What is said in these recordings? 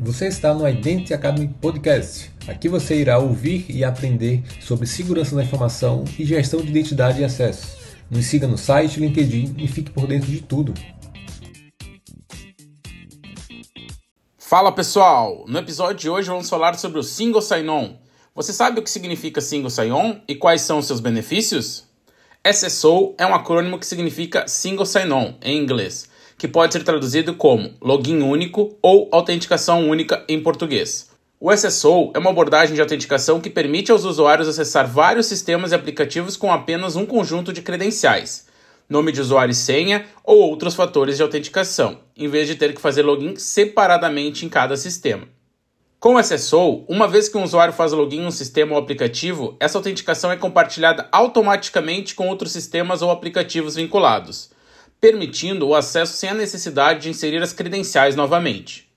Você está no Identity Academy Podcast. Aqui você irá ouvir e aprender sobre segurança da informação e gestão de identidade e acesso. Nos siga no site, LinkedIn e fique por dentro de tudo. Fala pessoal! No episódio de hoje vamos falar sobre o Single Sign-On. Você sabe o que significa Single Sign-On e quais são os seus benefícios? SSO é um acrônimo que significa Single Sign-On em inglês que pode ser traduzido como login único ou autenticação única em português. O SSO é uma abordagem de autenticação que permite aos usuários acessar vários sistemas e aplicativos com apenas um conjunto de credenciais, nome de usuário e senha ou outros fatores de autenticação, em vez de ter que fazer login separadamente em cada sistema. Com o SSO, uma vez que um usuário faz login em um sistema ou aplicativo, essa autenticação é compartilhada automaticamente com outros sistemas ou aplicativos vinculados permitindo o acesso sem a necessidade de inserir as credenciais novamente.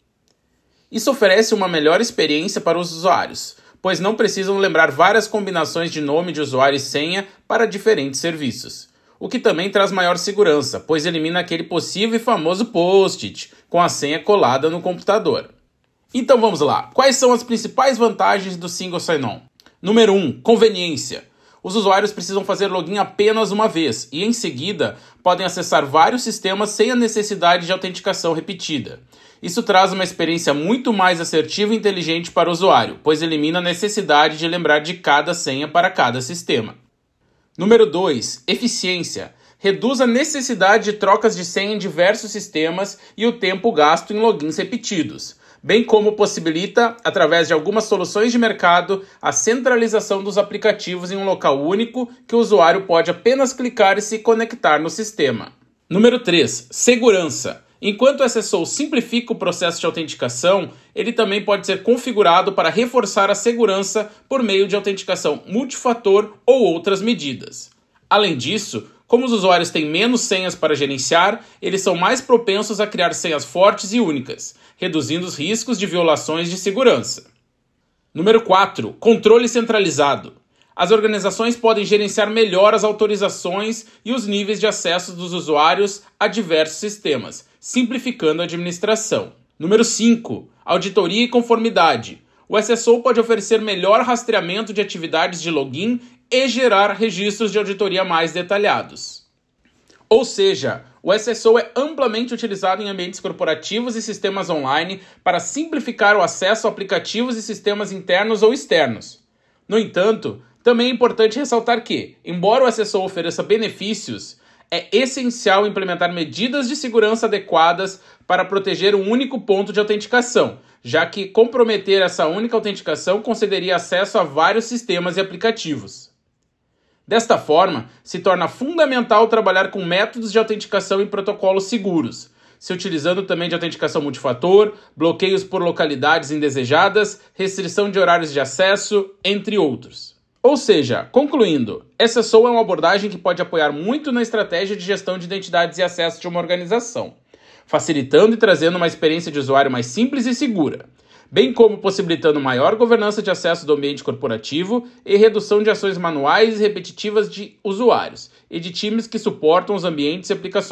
Isso oferece uma melhor experiência para os usuários, pois não precisam lembrar várias combinações de nome de usuário e senha para diferentes serviços, o que também traz maior segurança, pois elimina aquele possível e famoso post-it com a senha colada no computador. Então vamos lá, quais são as principais vantagens do Single Sign-On? Número 1, um, conveniência os usuários precisam fazer login apenas uma vez e, em seguida, podem acessar vários sistemas sem a necessidade de autenticação repetida. Isso traz uma experiência muito mais assertiva e inteligente para o usuário, pois elimina a necessidade de lembrar de cada senha para cada sistema. Número 2. Eficiência. Reduz a necessidade de trocas de senha em diversos sistemas e o tempo gasto em logins repetidos bem como possibilita, através de algumas soluções de mercado, a centralização dos aplicativos em um local único que o usuário pode apenas clicar e se conectar no sistema. Número 3. Segurança. Enquanto o SSO simplifica o processo de autenticação, ele também pode ser configurado para reforçar a segurança por meio de autenticação multifator ou outras medidas. Além disso, como os usuários têm menos senhas para gerenciar, eles são mais propensos a criar senhas fortes e únicas, reduzindo os riscos de violações de segurança. Número 4. Controle centralizado. As organizações podem gerenciar melhor as autorizações e os níveis de acesso dos usuários a diversos sistemas, simplificando a administração. Número 5. Auditoria e conformidade. O SSO pode oferecer melhor rastreamento de atividades de login e gerar registros de auditoria mais detalhados. Ou seja, o SSO é amplamente utilizado em ambientes corporativos e sistemas online para simplificar o acesso a aplicativos e sistemas internos ou externos. No entanto, também é importante ressaltar que, embora o SSO ofereça benefícios, é essencial implementar medidas de segurança adequadas para proteger um único ponto de autenticação, já que comprometer essa única autenticação concederia acesso a vários sistemas e aplicativos. Desta forma, se torna fundamental trabalhar com métodos de autenticação e protocolos seguros, se utilizando também de autenticação multifator, bloqueios por localidades indesejadas, restrição de horários de acesso, entre outros. Ou seja, concluindo, SSO é uma abordagem que pode apoiar muito na estratégia de gestão de identidades e acesso de uma organização, facilitando e trazendo uma experiência de usuário mais simples e segura bem como possibilitando maior governança de acesso do ambiente corporativo e redução de ações manuais e repetitivas de usuários e de times que suportam os ambientes e aplicações